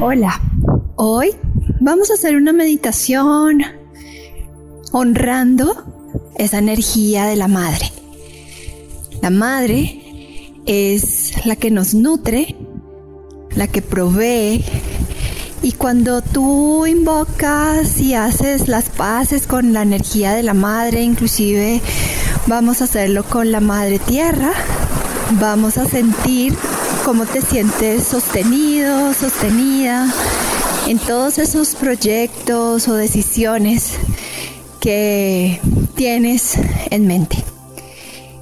Hola, hoy vamos a hacer una meditación honrando esa energía de la madre. La madre es la que nos nutre, la que provee. Y cuando tú invocas y haces las paces con la energía de la madre, inclusive vamos a hacerlo con la madre tierra, vamos a sentir cómo te sientes sostenido, sostenida en todos esos proyectos o decisiones que tienes en mente.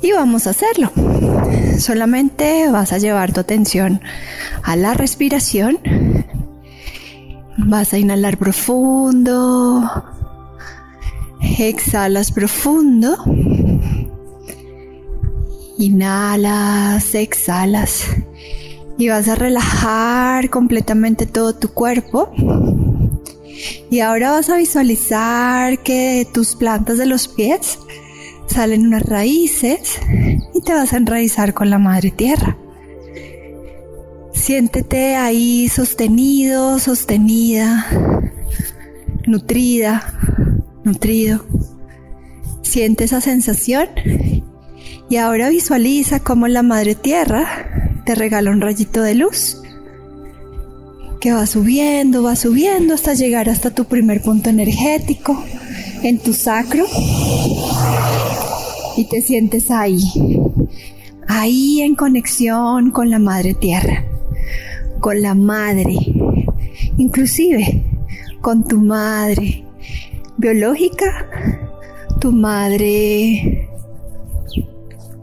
Y vamos a hacerlo. Solamente vas a llevar tu atención a la respiración. Vas a inhalar profundo. Exhalas profundo. Inhalas, exhalas y vas a relajar completamente todo tu cuerpo. Y ahora vas a visualizar que de tus plantas de los pies salen unas raíces y te vas a enraizar con la madre tierra. Siéntete ahí sostenido, sostenida, nutrida, nutrido. Siente esa sensación y ahora visualiza cómo la madre tierra te regala un rayito de luz que va subiendo, va subiendo hasta llegar hasta tu primer punto energético en tu sacro. Y te sientes ahí, ahí en conexión con la madre tierra, con la madre, inclusive con tu madre biológica, tu madre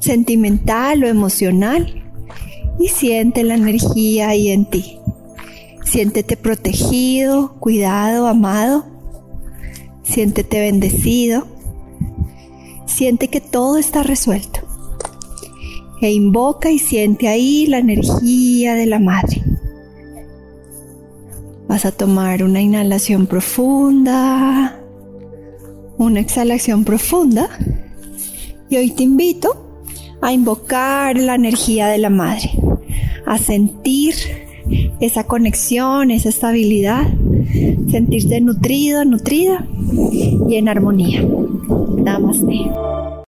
sentimental o emocional y siente la energía ahí en ti. Siéntete protegido, cuidado, amado. Siéntete bendecido. Siente que todo está resuelto. E invoca y siente ahí la energía de la madre. Vas a tomar una inhalación profunda, una exhalación profunda. Y hoy te invito a invocar la energía de la madre, a sentir esa conexión, esa estabilidad, sentirte nutrido, nutrida y en armonía. Namaste.